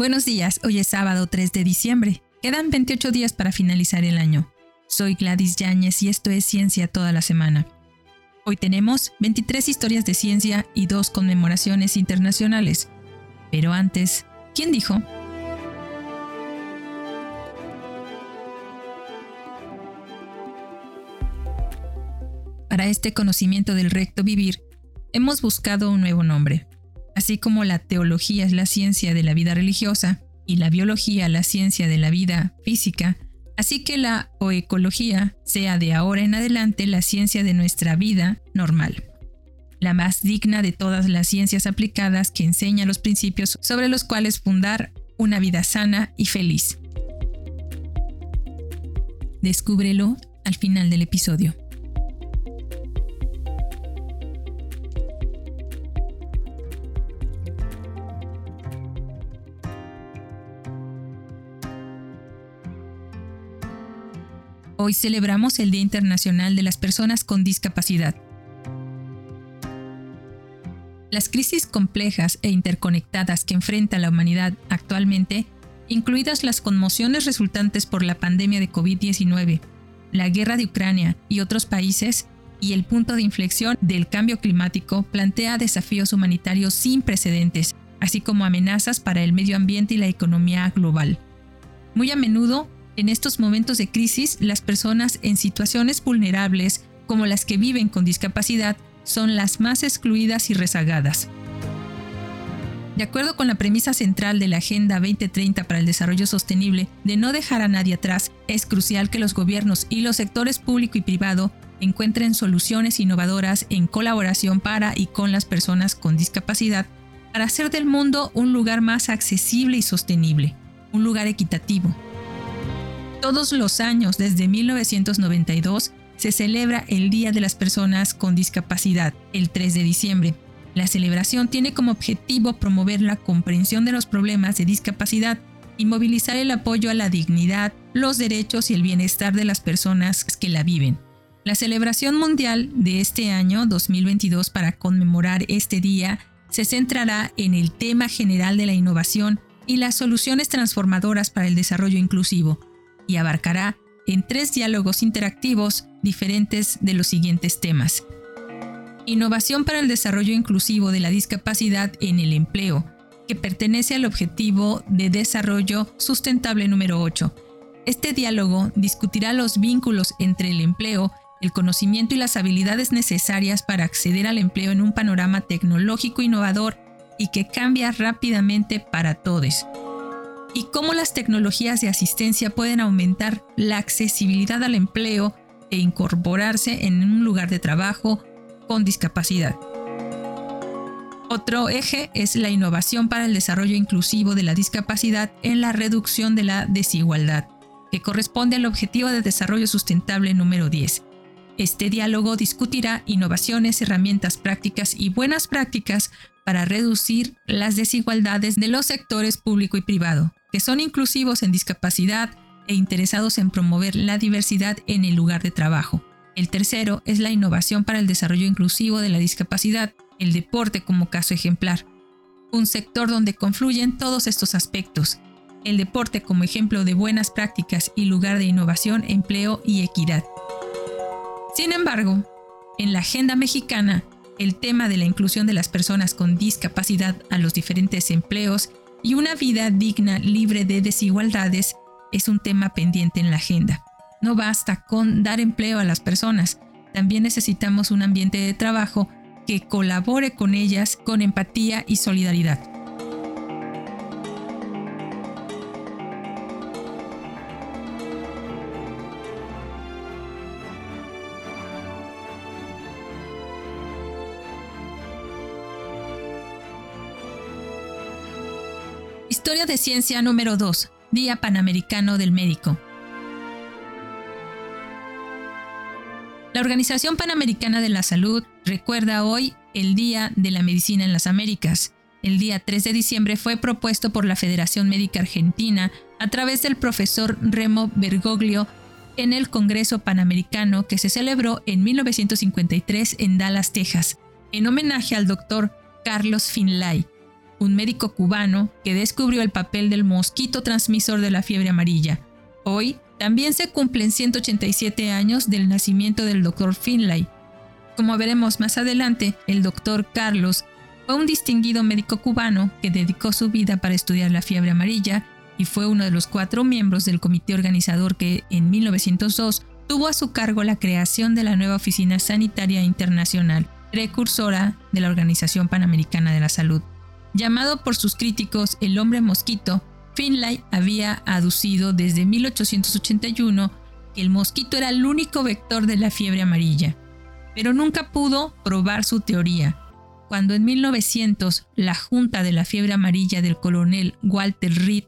Buenos días, hoy es sábado 3 de diciembre. Quedan 28 días para finalizar el año. Soy Gladys Yáñez y esto es Ciencia toda la semana. Hoy tenemos 23 historias de ciencia y dos conmemoraciones internacionales. Pero antes, ¿quién dijo? Para este conocimiento del recto vivir, hemos buscado un nuevo nombre. Así como la teología es la ciencia de la vida religiosa y la biología la ciencia de la vida física, así que la oecología sea de ahora en adelante la ciencia de nuestra vida normal. La más digna de todas las ciencias aplicadas que enseña los principios sobre los cuales fundar una vida sana y feliz. Descúbrelo al final del episodio. Hoy celebramos el Día Internacional de las Personas con Discapacidad. Las crisis complejas e interconectadas que enfrenta la humanidad actualmente, incluidas las conmociones resultantes por la pandemia de COVID-19, la guerra de Ucrania y otros países, y el punto de inflexión del cambio climático plantea desafíos humanitarios sin precedentes, así como amenazas para el medio ambiente y la economía global. Muy a menudo, en estos momentos de crisis, las personas en situaciones vulnerables, como las que viven con discapacidad, son las más excluidas y rezagadas. De acuerdo con la premisa central de la Agenda 2030 para el Desarrollo Sostenible de no dejar a nadie atrás, es crucial que los gobiernos y los sectores público y privado encuentren soluciones innovadoras en colaboración para y con las personas con discapacidad para hacer del mundo un lugar más accesible y sostenible, un lugar equitativo, todos los años, desde 1992, se celebra el Día de las Personas con Discapacidad, el 3 de diciembre. La celebración tiene como objetivo promover la comprensión de los problemas de discapacidad y movilizar el apoyo a la dignidad, los derechos y el bienestar de las personas que la viven. La celebración mundial de este año 2022 para conmemorar este día se centrará en el tema general de la innovación y las soluciones transformadoras para el desarrollo inclusivo, y abarcará en tres diálogos interactivos diferentes de los siguientes temas. Innovación para el desarrollo inclusivo de la discapacidad en el empleo, que pertenece al objetivo de desarrollo sustentable número 8. Este diálogo discutirá los vínculos entre el empleo, el conocimiento y las habilidades necesarias para acceder al empleo en un panorama tecnológico innovador y que cambia rápidamente para todos y cómo las tecnologías de asistencia pueden aumentar la accesibilidad al empleo e incorporarse en un lugar de trabajo con discapacidad. Otro eje es la innovación para el desarrollo inclusivo de la discapacidad en la reducción de la desigualdad, que corresponde al Objetivo de Desarrollo Sustentable número 10. Este diálogo discutirá innovaciones, herramientas prácticas y buenas prácticas para reducir las desigualdades de los sectores público y privado, que son inclusivos en discapacidad e interesados en promover la diversidad en el lugar de trabajo. El tercero es la innovación para el desarrollo inclusivo de la discapacidad, el deporte como caso ejemplar. Un sector donde confluyen todos estos aspectos. El deporte como ejemplo de buenas prácticas y lugar de innovación, empleo y equidad. Sin embargo, en la agenda mexicana, el tema de la inclusión de las personas con discapacidad a los diferentes empleos y una vida digna libre de desigualdades es un tema pendiente en la agenda. No basta con dar empleo a las personas, también necesitamos un ambiente de trabajo que colabore con ellas con empatía y solidaridad. Historia de Ciencia número 2, Día Panamericano del Médico. La Organización Panamericana de la Salud recuerda hoy el Día de la Medicina en las Américas. El día 3 de diciembre fue propuesto por la Federación Médica Argentina a través del profesor Remo Bergoglio en el Congreso Panamericano que se celebró en 1953 en Dallas, Texas, en homenaje al doctor Carlos Finlay, un médico cubano que descubrió el papel del mosquito transmisor de la fiebre amarilla. Hoy también se cumplen 187 años del nacimiento del Dr. Finlay. Como veremos más adelante, el Dr. Carlos fue un distinguido médico cubano que dedicó su vida para estudiar la fiebre amarilla y fue uno de los cuatro miembros del comité organizador que en 1902 tuvo a su cargo la creación de la nueva Oficina Sanitaria Internacional, precursora de la Organización Panamericana de la Salud. Llamado por sus críticos el hombre mosquito, Finlay había aducido desde 1881 que el mosquito era el único vector de la fiebre amarilla, pero nunca pudo probar su teoría. Cuando en 1900 la Junta de la Fiebre Amarilla del coronel Walter Reed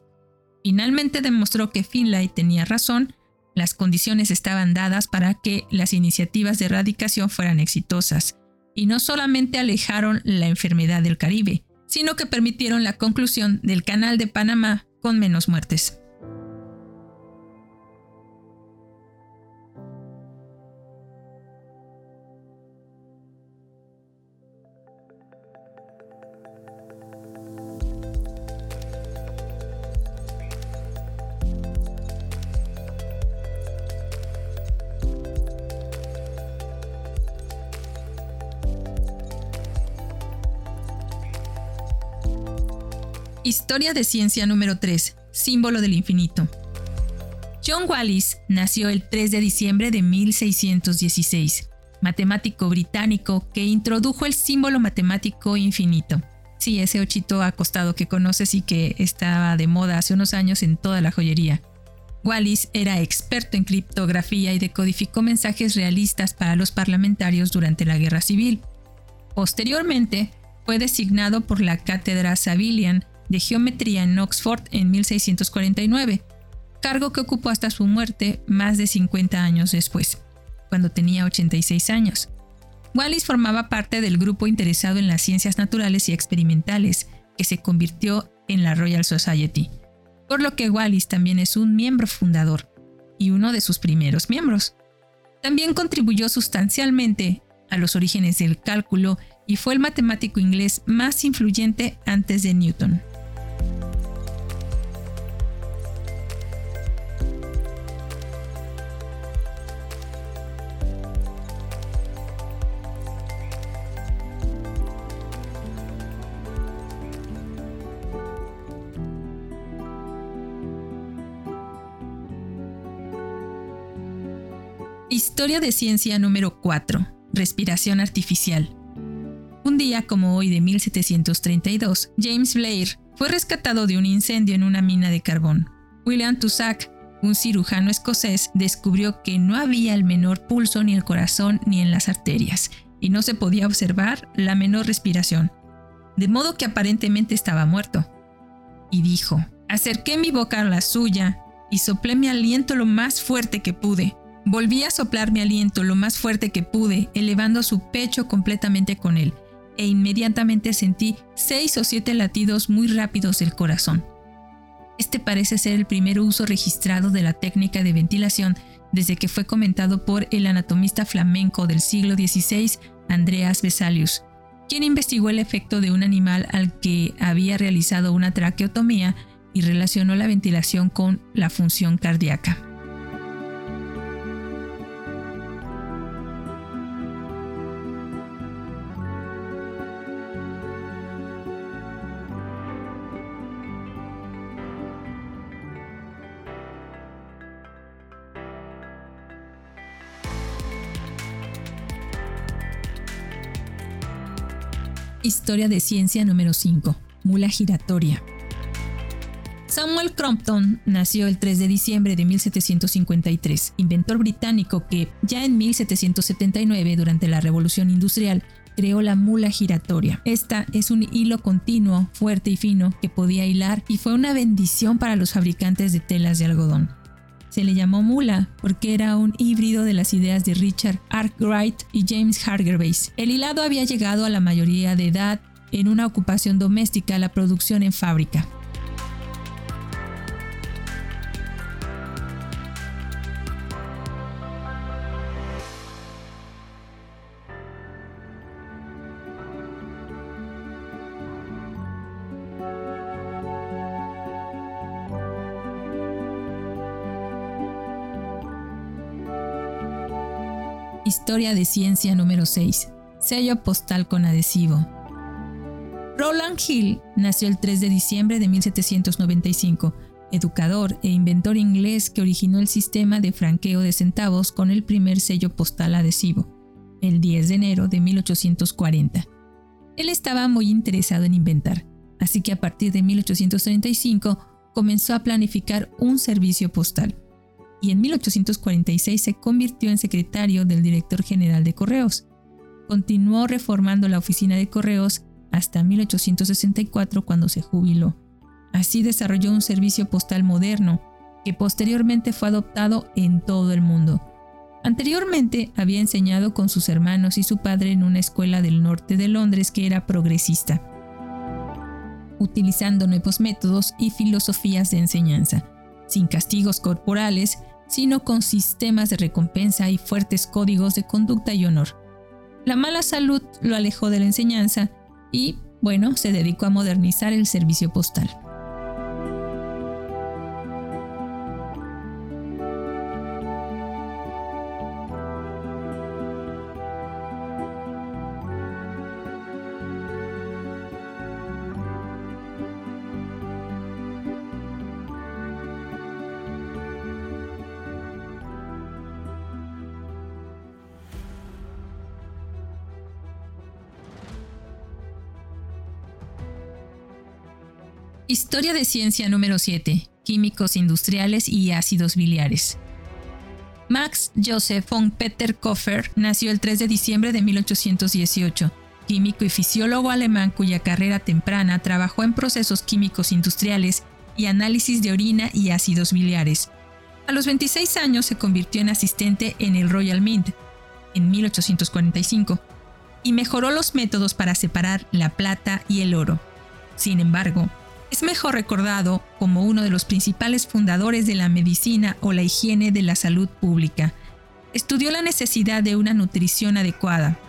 finalmente demostró que Finlay tenía razón, las condiciones estaban dadas para que las iniciativas de erradicación fueran exitosas, y no solamente alejaron la enfermedad del Caribe, sino que permitieron la conclusión del Canal de Panamá con menos muertes. Historia de ciencia número 3. Símbolo del infinito. John Wallis nació el 3 de diciembre de 1616, matemático británico que introdujo el símbolo matemático infinito. Sí, ese ochito acostado que conoces y que estaba de moda hace unos años en toda la joyería. Wallis era experto en criptografía y decodificó mensajes realistas para los parlamentarios durante la Guerra Civil. Posteriormente, fue designado por la Cátedra Savilian de Geometría en Oxford en 1649, cargo que ocupó hasta su muerte más de 50 años después, cuando tenía 86 años. Wallis formaba parte del grupo interesado en las ciencias naturales y experimentales, que se convirtió en la Royal Society, por lo que Wallis también es un miembro fundador y uno de sus primeros miembros. También contribuyó sustancialmente a los orígenes del cálculo y fue el matemático inglés más influyente antes de Newton. Historia de ciencia número 4. Respiración artificial. Un día como hoy de 1732, James Blair fue rescatado de un incendio en una mina de carbón. William Tussac, un cirujano escocés, descubrió que no había el menor pulso ni el corazón ni en las arterias, y no se podía observar la menor respiración, de modo que aparentemente estaba muerto. Y dijo, acerqué mi boca a la suya y soplé mi aliento lo más fuerte que pude. Volví a soplar mi aliento lo más fuerte que pude, elevando su pecho completamente con él, e inmediatamente sentí seis o siete latidos muy rápidos del corazón. Este parece ser el primer uso registrado de la técnica de ventilación desde que fue comentado por el anatomista flamenco del siglo XVI, Andreas Vesalius, quien investigó el efecto de un animal al que había realizado una traqueotomía y relacionó la ventilación con la función cardíaca. Historia de ciencia número 5. Mula giratoria. Samuel Crompton nació el 3 de diciembre de 1753, inventor británico que, ya en 1779, durante la Revolución Industrial, creó la mula giratoria. Esta es un hilo continuo, fuerte y fino que podía hilar y fue una bendición para los fabricantes de telas de algodón. Se le llamó mula porque era un híbrido de las ideas de Richard Arkwright y James Hargreaves. El hilado había llegado a la mayoría de edad en una ocupación doméstica, la producción en fábrica. Historia de ciencia número 6. Sello postal con adhesivo. Roland Hill nació el 3 de diciembre de 1795, educador e inventor inglés que originó el sistema de franqueo de centavos con el primer sello postal adhesivo, el 10 de enero de 1840. Él estaba muy interesado en inventar, así que a partir de 1835 comenzó a planificar un servicio postal y en 1846 se convirtió en secretario del director general de correos. Continuó reformando la oficina de correos hasta 1864 cuando se jubiló. Así desarrolló un servicio postal moderno que posteriormente fue adoptado en todo el mundo. Anteriormente había enseñado con sus hermanos y su padre en una escuela del norte de Londres que era progresista, utilizando nuevos métodos y filosofías de enseñanza, sin castigos corporales, sino con sistemas de recompensa y fuertes códigos de conducta y honor. La mala salud lo alejó de la enseñanza y, bueno, se dedicó a modernizar el servicio postal. Historia de ciencia número 7. Químicos industriales y ácidos biliares. Max Joseph von Peter Koffer nació el 3 de diciembre de 1818, químico y fisiólogo alemán cuya carrera temprana trabajó en procesos químicos industriales y análisis de orina y ácidos biliares. A los 26 años se convirtió en asistente en el Royal Mint en 1845 y mejoró los métodos para separar la plata y el oro. Sin embargo, es mejor recordado como uno de los principales fundadores de la medicina o la higiene de la salud pública. Estudió la necesidad de una nutrición adecuada.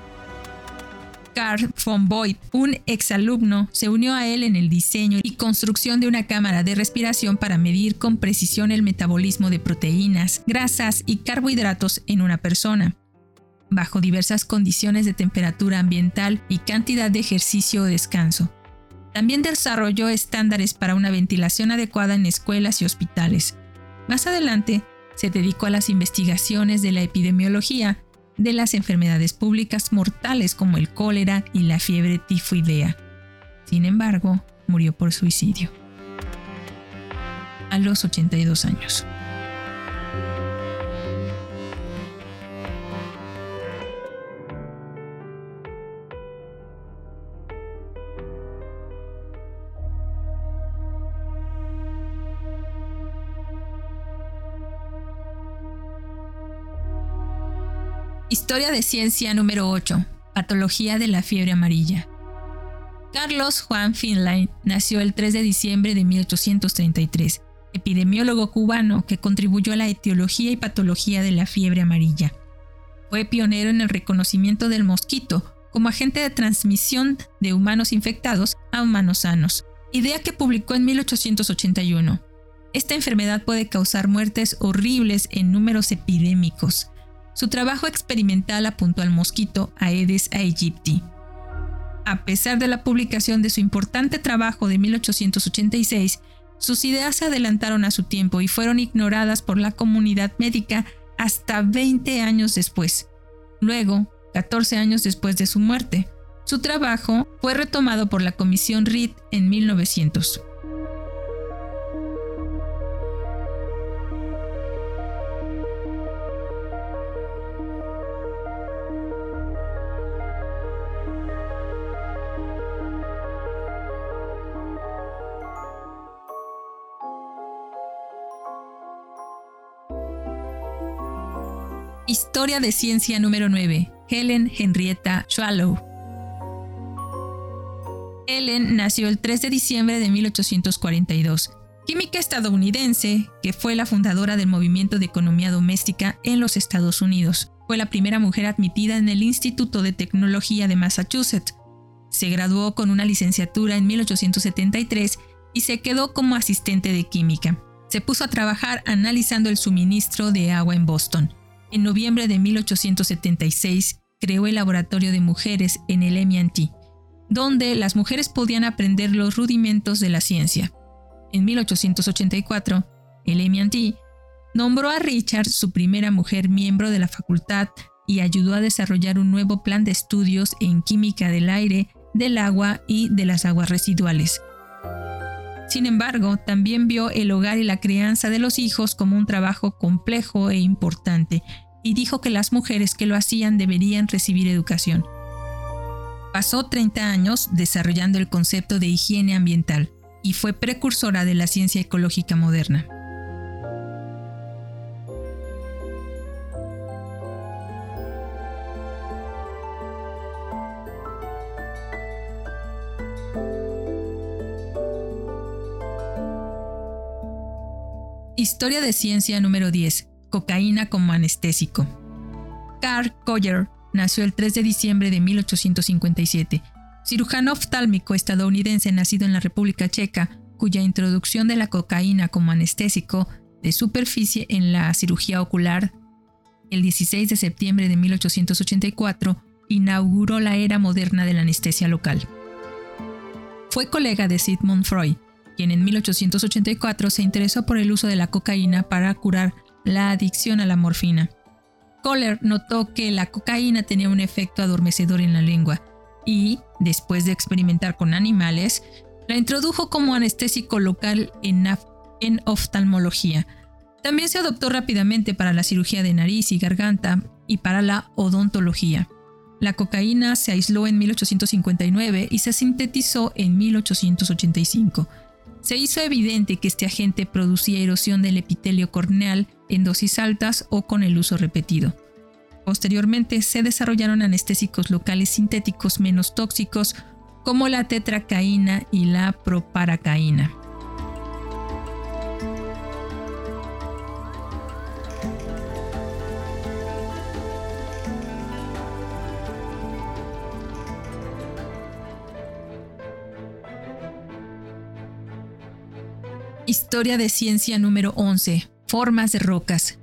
Carl von Boyd, un exalumno, se unió a él en el diseño y construcción de una cámara de respiración para medir con precisión el metabolismo de proteínas, grasas y carbohidratos en una persona, bajo diversas condiciones de temperatura ambiental y cantidad de ejercicio o descanso. También desarrolló estándares para una ventilación adecuada en escuelas y hospitales. Más adelante, se dedicó a las investigaciones de la epidemiología de las enfermedades públicas mortales como el cólera y la fiebre tifoidea. Sin embargo, murió por suicidio a los 82 años. Historia de ciencia número 8. Patología de la fiebre amarilla. Carlos Juan Finlay nació el 3 de diciembre de 1833, epidemiólogo cubano que contribuyó a la etiología y patología de la fiebre amarilla. Fue pionero en el reconocimiento del mosquito como agente de transmisión de humanos infectados a humanos sanos, idea que publicó en 1881. Esta enfermedad puede causar muertes horribles en números epidémicos. Su trabajo experimental apuntó al mosquito Aedes aegypti. A pesar de la publicación de su importante trabajo de 1886, sus ideas se adelantaron a su tiempo y fueron ignoradas por la comunidad médica hasta 20 años después. Luego, 14 años después de su muerte, su trabajo fue retomado por la Comisión Reed en 1900. Historia de ciencia número 9. Helen Henrietta Swallow. Helen nació el 3 de diciembre de 1842, química estadounidense que fue la fundadora del movimiento de economía doméstica en los Estados Unidos. Fue la primera mujer admitida en el Instituto de Tecnología de Massachusetts. Se graduó con una licenciatura en 1873 y se quedó como asistente de química. Se puso a trabajar analizando el suministro de agua en Boston En noviembre de 1876 creó el Laboratorio de Mujeres en el MIT, donde las mujeres podían aprender los rudimentos de la ciencia. En 1884, el MIT nombró a Richard su primera mujer miembro de la facultad y ayudó a desarrollar un nuevo plan de estudios en química del aire, del agua y de las aguas residuales. Sin embargo, también vio el hogar y la crianza de los hijos como un trabajo complejo e importante, y dijo que las mujeres que lo hacían deberían recibir educación. Pasó 30 años desarrollando el concepto de higiene ambiental y fue precursora de la ciencia ecológica moderna. Historia de ciencia número 10. Cocaína como anestésico. Carl Coyer nació el 3 de diciembre de 1857, cirujano oftálmico estadounidense nacido en la República Checa, cuya introducción de la cocaína como anestésico de superficie en la cirugía ocular el 16 de septiembre de 1884 inauguró la era moderna de la anestesia local. Fue colega de Sigmund Freud, quien en 1884 se interesó por el uso de la cocaína para curar la adicción a la morfina. Kohler notó que la cocaína tenía un efecto adormecedor en la lengua y, después de experimentar con animales, la introdujo como anestésico local en, en oftalmología. También se adoptó rápidamente para la cirugía de nariz y garganta y para la odontología. La cocaína se aisló en 1859 y se sintetizó en 1885 se hizo evidente que este agente producía erosión del epitelio corneal en dosis altas o con el uso repetido. Posteriormente se desarrollaron anestésicos locales sintéticos menos tóxicos como la tetracaína y la proparacaína. Historia de ciencia número 11. Formas de rocas.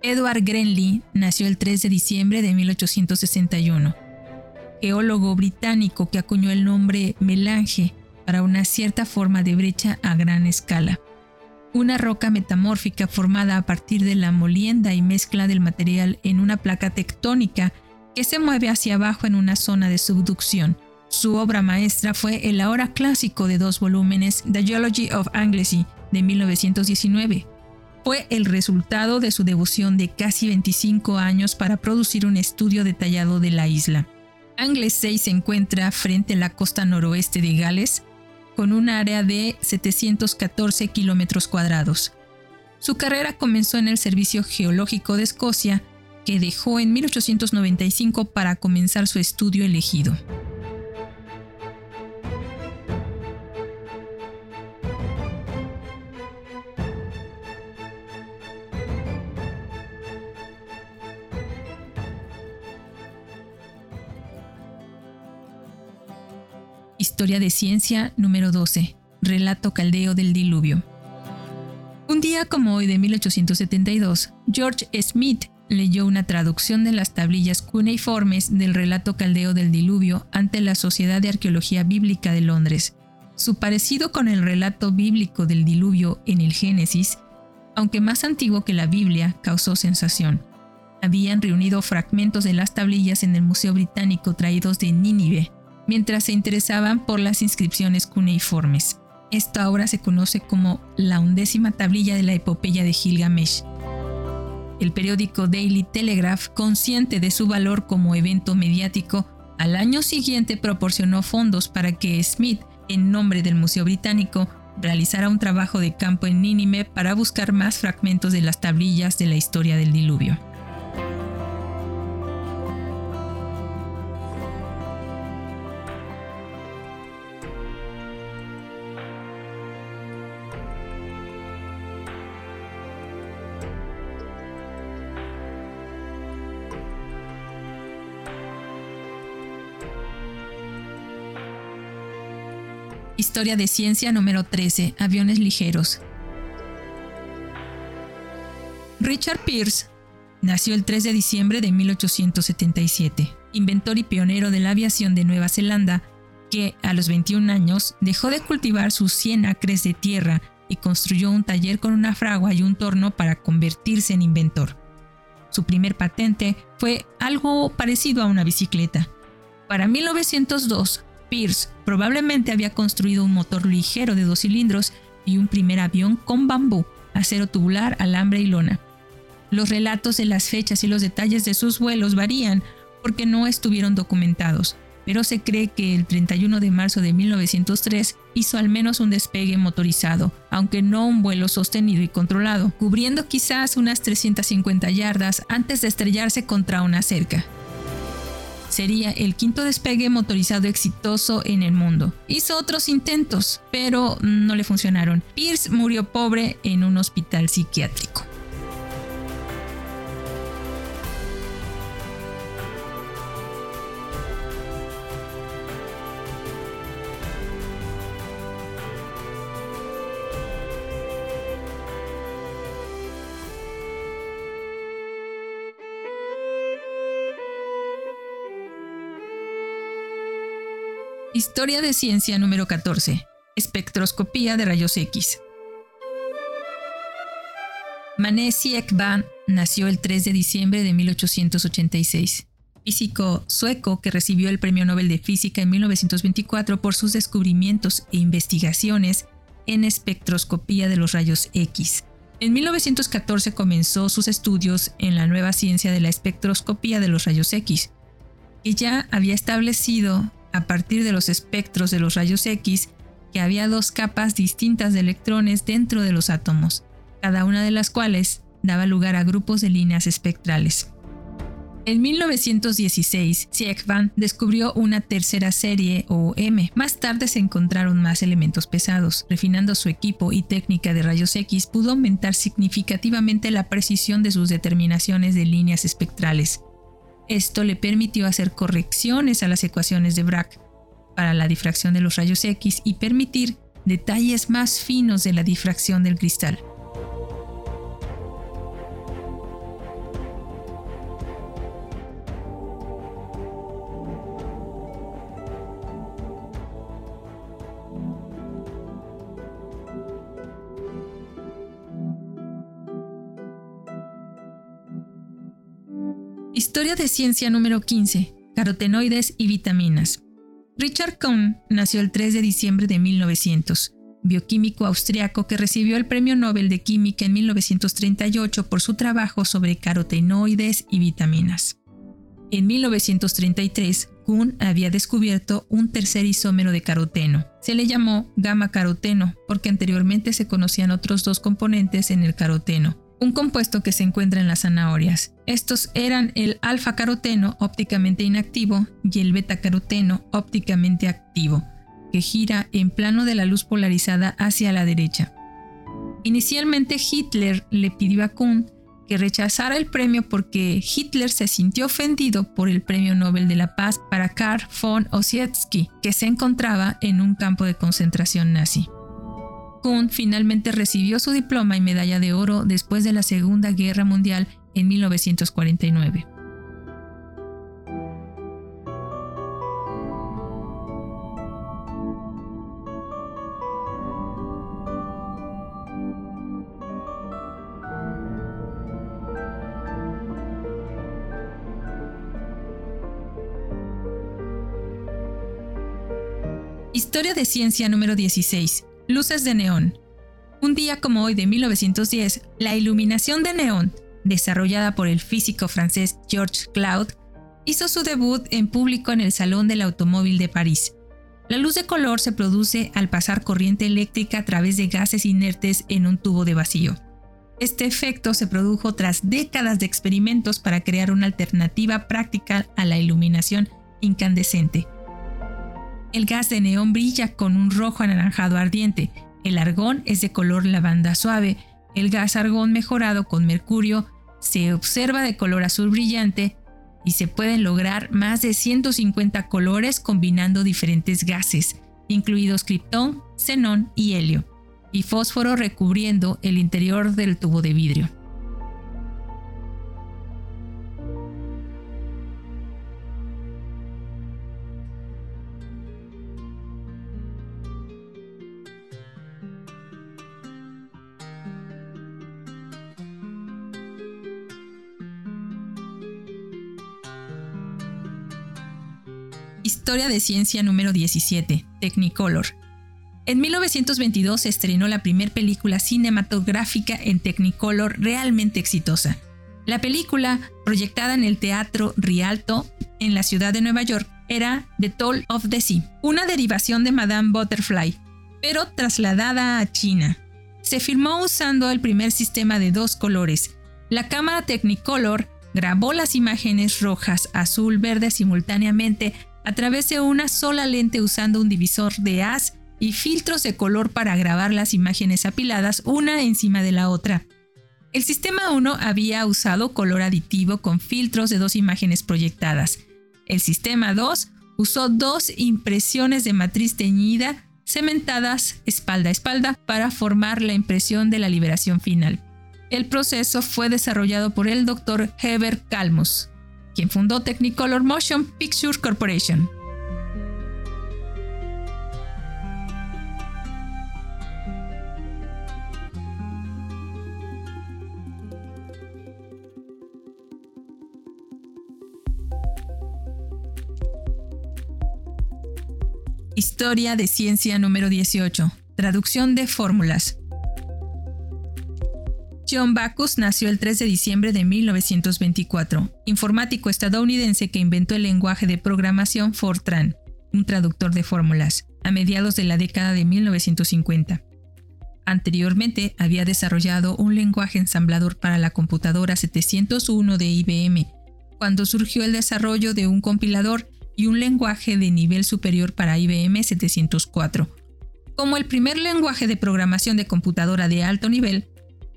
Edward Grenly nació el 3 de diciembre de 1861. Geólogo británico que acuñó el nombre melange para una cierta forma de brecha a gran escala. Una roca metamórfica formada a partir de la molienda y mezcla del material en una placa tectónica que se mueve hacia abajo en una zona de subducción su obra maestra fue el ahora clásico de dos volúmenes The Geology of Anglesey de 1919. Fue el resultado de su devoción de casi 25 años para producir un estudio detallado de la isla. Anglesey se encuentra frente a la costa noroeste de Gales, con un área de 714 kilómetros cuadrados. Su carrera comenzó en el Servicio Geológico de Escocia, que dejó en 1895 para comenzar su estudio elegido. Historia de Ciencia número 12. Relato caldeo del diluvio. Un día como hoy de 1872, George Smith leyó una traducción de las tablillas cuneiformes del relato caldeo del diluvio ante la Sociedad de Arqueología Bíblica de Londres. Su parecido con el relato bíblico del diluvio en el Génesis, aunque más antiguo que la Biblia, causó sensación. Habían reunido fragmentos de las tablillas en el Museo Británico traídos de Nínive, mientras se interesaban por las inscripciones cuneiformes. Esta obra se conoce como la undécima tablilla de la epopeya de Gilgamesh. El periódico Daily Telegraph, consciente de su valor como evento mediático, al año siguiente proporcionó fondos para que Smith, en nombre del Museo Británico, realizara un trabajo de campo en Nínive para buscar más fragmentos de las tablillas de la historia del diluvio. Historia de ciencia número 13. Aviones ligeros. Richard Pierce nació el 3 de diciembre de 1877, inventor y pionero de la aviación de Nueva Zelanda, que a los 21 años dejó de cultivar sus 100 acres de tierra y construyó un taller con una fragua y un torno para convertirse en inventor. Su primer patente fue algo parecido a una bicicleta. Para 1902, Pierce probablemente había construido un motor ligero de dos cilindros y un primer avión con bambú, acero tubular, alambre y lona. Los relatos de las fechas y los detalles de sus vuelos varían porque no estuvieron documentados, pero se cree que el 31 de marzo de 1903 hizo al menos un despegue motorizado, aunque no un vuelo sostenido y controlado, cubriendo quizás unas 350 yardas antes de estrellarse contra una cerca. Sería el quinto despegue motorizado exitoso en el mundo. Hizo otros intentos, pero no le funcionaron. Pierce murió pobre en un hospital psiquiátrico. Historia de ciencia número 14. Espectroscopía de rayos X. Mané Ekman nació el 3 de diciembre de 1886. Físico sueco que recibió el Premio Nobel de Física en 1924 por sus descubrimientos e investigaciones en espectroscopía de los rayos X. En 1914 comenzó sus estudios en la nueva ciencia de la espectroscopía de los rayos X, que ya había establecido a partir de los espectros de los rayos X que había dos capas distintas de electrones dentro de los átomos, cada una de las cuales daba lugar a grupos de líneas espectrales. En 1916, Siegvan descubrió una tercera serie o M. Más tarde se encontraron más elementos pesados. Refinando su equipo y técnica de rayos X, pudo aumentar significativamente la precisión de sus determinaciones de líneas espectrales. Esto le permitió hacer correcciones a las ecuaciones de Bragg para la difracción de los rayos X y permitir detalles más finos de la difracción del cristal. Historia de ciencia número 15. Carotenoides y vitaminas. Richard Cohn nació el 3 de diciembre de 1900, bioquímico austriaco que recibió el Premio Nobel de Química en 1938 por su trabajo sobre carotenoides y vitaminas. En 1933, Kuhn había descubierto un tercer isómero de caroteno. Se le llamó gamma caroteno porque anteriormente se conocían otros dos componentes en el caroteno, un compuesto que se encuentra en las zanahorias. Estos eran el alfa-caroteno ópticamente inactivo y el beta-caroteno ópticamente activo, que gira en plano de la luz polarizada hacia la derecha. Inicialmente Hitler le pidió a Kuhn que rechazara el premio porque Hitler se sintió ofendido por el Premio Nobel de la Paz para Karl von Ossietzky, que se encontraba en un campo de concentración nazi. Kuhn finalmente recibió su diploma y medalla de oro después de la Segunda Guerra Mundial en 1949. Historia de ciencia número 16. Luces de neón. Un día como hoy de 1910, la iluminación de neón, desarrollada por el físico francés Georges Claude, hizo su debut en público en el Salón del Automóvil de París. La luz de color se produce al pasar corriente eléctrica a través de gases inertes en un tubo de vacío. Este efecto se produjo tras décadas de experimentos para crear una alternativa práctica a la iluminación incandescente. El gas de neón brilla con un rojo anaranjado ardiente. El argón es de color lavanda suave. El gas argón mejorado con mercurio se observa de color azul brillante y se pueden lograr más de 150 colores combinando diferentes gases, incluidos criptón, xenón y helio, y fósforo recubriendo el interior del tubo de vidrio. Historia de ciencia número 17, Technicolor. En 1922 se estrenó la primera película cinematográfica en Technicolor realmente exitosa. La película, proyectada en el Teatro Rialto, en la ciudad de Nueva York, era The Toll of the Sea, una derivación de Madame Butterfly, pero trasladada a China. Se filmó usando el primer sistema de dos colores. La cámara Technicolor grabó las imágenes rojas, azul, verde simultáneamente a través de una sola lente usando un divisor de haz y filtros de color para grabar las imágenes apiladas una encima de la otra. El sistema 1 había usado color aditivo con filtros de dos imágenes proyectadas. El sistema 2 usó dos impresiones de matriz teñida cementadas espalda a espalda para formar la impresión de la liberación final. El proceso fue desarrollado por el Dr. Heber Kalmus, quien fundó Technicolor Motion Picture Corporation. Historia de ciencia número 18. Traducción de fórmulas. John Bacchus nació el 3 de diciembre de 1924, informático estadounidense que inventó el lenguaje de programación Fortran, un traductor de fórmulas, a mediados de la década de 1950. Anteriormente había desarrollado un lenguaje ensamblador para la computadora 701 de IBM, cuando surgió el desarrollo de un compilador y un lenguaje de nivel superior para IBM 704. Como el primer lenguaje de programación de computadora de alto nivel,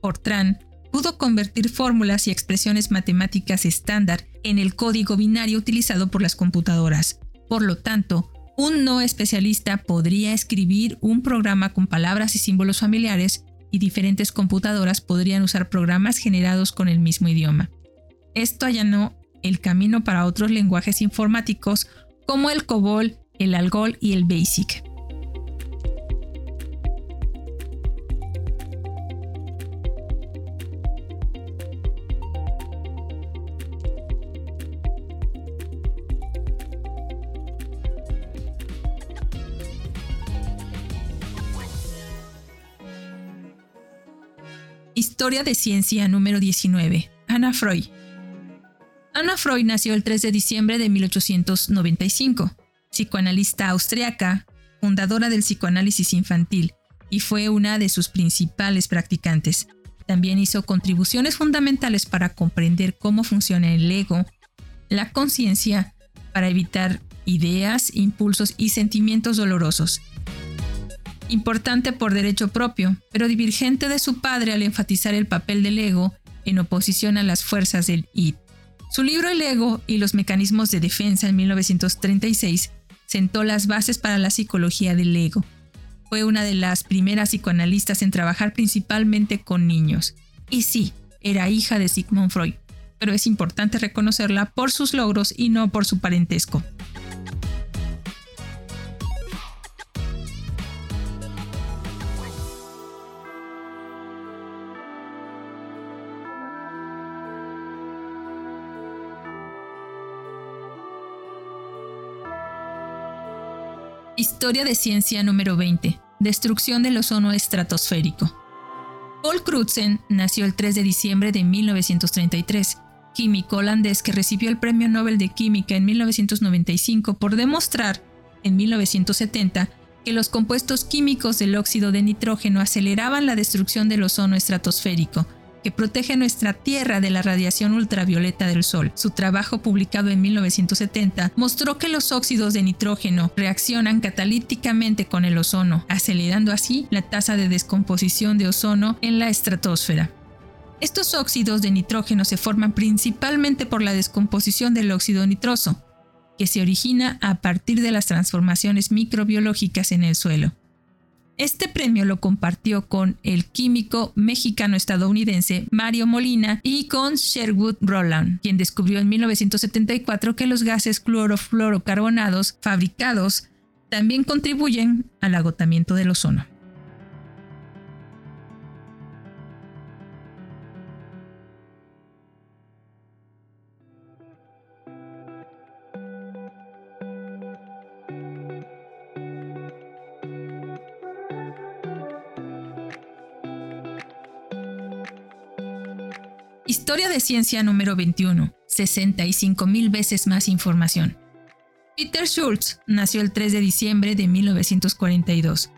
Fortran pudo convertir fórmulas y expresiones matemáticas estándar en el código binario utilizado por las computadoras. Por lo tanto, un no especialista podría escribir un programa con palabras y símbolos familiares y diferentes computadoras podrían usar programas generados con el mismo idioma. Esto allanó el camino para otros lenguajes informáticos como el COBOL, el ALGOL y el BASIC. Historia de ciencia número 19. Anna Freud. Anna Freud nació el 3 de diciembre de 1895, psicoanalista austriaca, fundadora del psicoanálisis infantil, y fue una de sus principales practicantes. También hizo contribuciones fundamentales para comprender cómo funciona el ego, la conciencia, para evitar ideas, impulsos y sentimientos dolorosos. Importante por derecho propio, pero divergente de su padre al enfatizar el papel del ego en oposición a las fuerzas del id. Su libro El ego y los mecanismos de defensa en 1936 sentó las bases para la psicología del ego. Fue una de las primeras psicoanalistas en trabajar principalmente con niños. Y sí, era hija de Sigmund Freud, pero es importante reconocerla por sus logros y no por su parentesco. Historia de ciencia número 20. Destrucción del ozono estratosférico. Paul Crutzen nació el 3 de diciembre de 1933, químico holandés que recibió el Premio Nobel de Química en 1995 por demostrar, en 1970, que los compuestos químicos del óxido de nitrógeno aceleraban la destrucción del ozono estratosférico, que protege nuestra Tierra de la radiación ultravioleta del Sol. Su trabajo publicado en 1970 mostró que los óxidos de nitrógeno reaccionan catalíticamente con el ozono, acelerando así la tasa de descomposición de ozono en la estratosfera. Estos óxidos de nitrógeno se forman principalmente por la descomposición del óxido nitroso, que se origina a partir de las transformaciones microbiológicas en el suelo. Este premio lo compartió con el químico mexicano-estadounidense Mario Molina y con Sherwood Rowland, quien descubrió en 1974 que los gases clorofluorocarbonados fabricados también contribuyen al agotamiento del ozono. Historia de ciencia número 21. 65 mil veces más información. Peter Schultz nació el 3 de diciembre de 1942.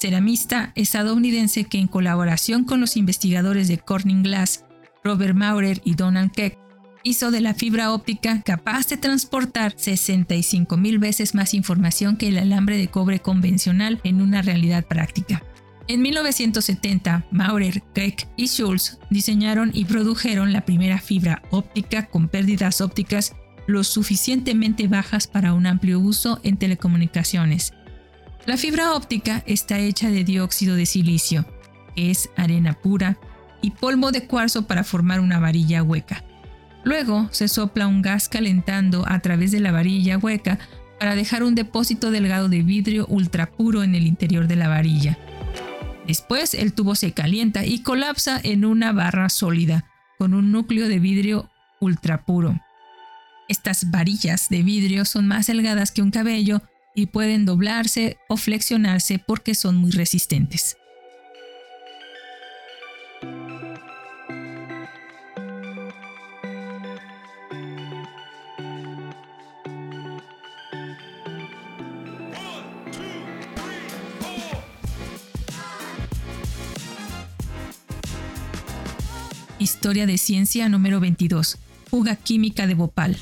Ceramista estadounidense que en colaboración con los investigadores de Corning Glass, Robert Maurer y Donald Keck, hizo de la fibra óptica capaz de transportar 65 mil veces más información que el alambre de cobre convencional en una realidad práctica. En 1970, Maurer, Keck y Schultz diseñaron y produjeron la primera fibra óptica con pérdidas ópticas lo suficientemente bajas para un amplio uso en telecomunicaciones. La fibra óptica está hecha de dióxido de silicio, que es arena pura, y polvo de cuarzo para formar una varilla hueca. Luego se sopla un gas calentando a través de la varilla hueca para dejar un depósito delgado de vidrio ultrapuro en el interior de la varilla. Después el tubo se calienta y colapsa en una barra sólida con un núcleo de vidrio ultrapuro. Estas varillas de vidrio son más delgadas que un cabello y pueden doblarse o flexionarse porque son muy resistentes. Historia de Ciencia número 22. Fuga química de Bhopal.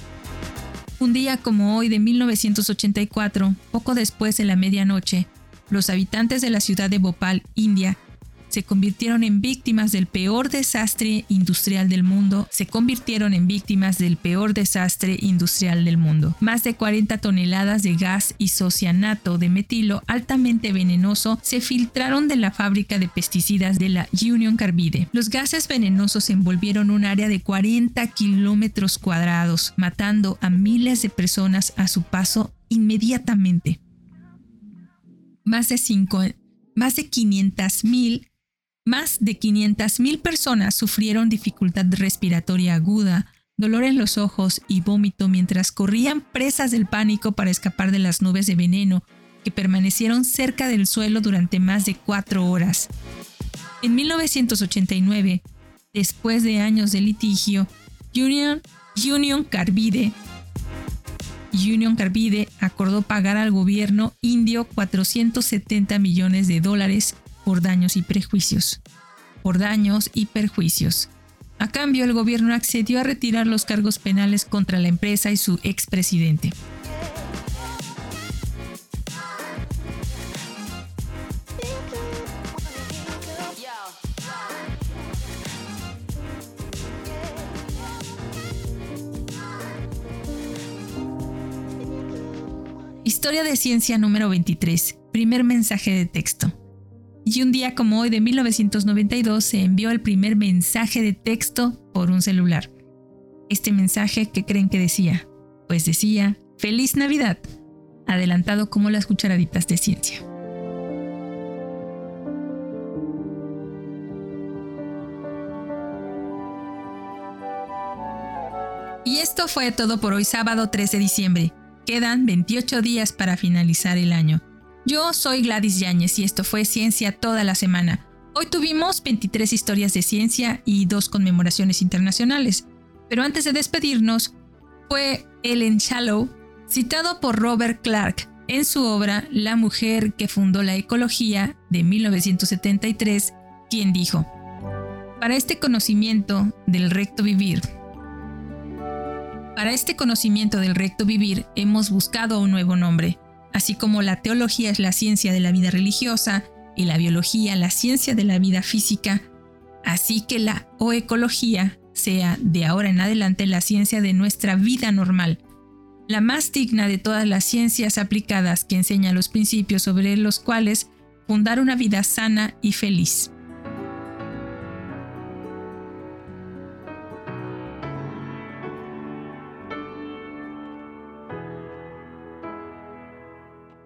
Un día como hoy de 1984, poco después de la medianoche, los habitantes de la ciudad de Bhopal, India, se convirtieron en víctimas del peor desastre industrial del mundo, se convirtieron en víctimas del peor desastre industrial del mundo. Más de 40 toneladas de gas isocianato de metilo altamente venenoso se filtraron de la fábrica de pesticidas de la Union Carbide. Los gases venenosos envolvieron un área de 40 kilómetros cuadrados, matando a miles de personas a su paso inmediatamente. Más de, cinco, más de 500.000 más de 500.000 personas sufrieron dificultad respiratoria aguda, dolor en los ojos y vómito mientras corrían presas del pánico para escapar de las nubes de veneno que permanecieron cerca del suelo durante más de cuatro horas. En 1989, después de años de litigio, Union, Union Union Carbide acordó pagar al gobierno indio 470 millones de dólares por daños y prejuicios. Por daños y perjuicios. A cambio, el gobierno accedió a retirar los cargos penales contra la empresa y su expresidente. Historia de ciencia número 23. Primer mensaje de texto. Y un día como hoy de 1992 se envió el primer mensaje de texto por un celular. Este mensaje, ¿qué creen que decía? Pues decía, Feliz Navidad, adelantado como las cucharaditas de ciencia. Y esto fue todo por hoy sábado 3 de diciembre. Quedan 28 días para finalizar el año. Yo soy Gladys Yáñez y esto fue Ciencia toda la semana. Hoy tuvimos 23 historias de ciencia y dos conmemoraciones internacionales. Pero antes de despedirnos, fue Ellen Shallow, citado por Robert Clark en su obra La mujer que fundó la ecología de 1973, quien dijo, para este conocimiento del recto vivir, para este conocimiento del recto vivir hemos buscado un nuevo nombre, así como la teología es la ciencia de la vida religiosa y la biología la ciencia de la vida física, así que la oecología sea de ahora en adelante la ciencia de nuestra vida normal, la más digna de todas las ciencias aplicadas que enseña los principios sobre los cuales fundar una vida sana y feliz.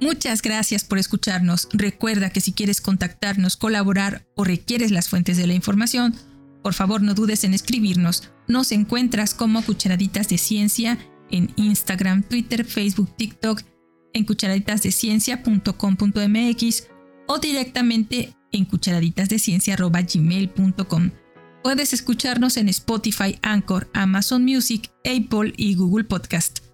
Muchas gracias por escucharnos. Recuerda que si quieres contactarnos, colaborar o requieres las fuentes de la información, por favor no dudes en escribirnos. Nos encuentras como Cucharaditas de Ciencia en Instagram, Twitter, Facebook, TikTok, en cucharaditasdeciencia.com.mx o directamente en cucharaditasdeciencia.gmail.com. Puedes escucharnos en Spotify, Anchor, Amazon Music, Apple y Google Podcast.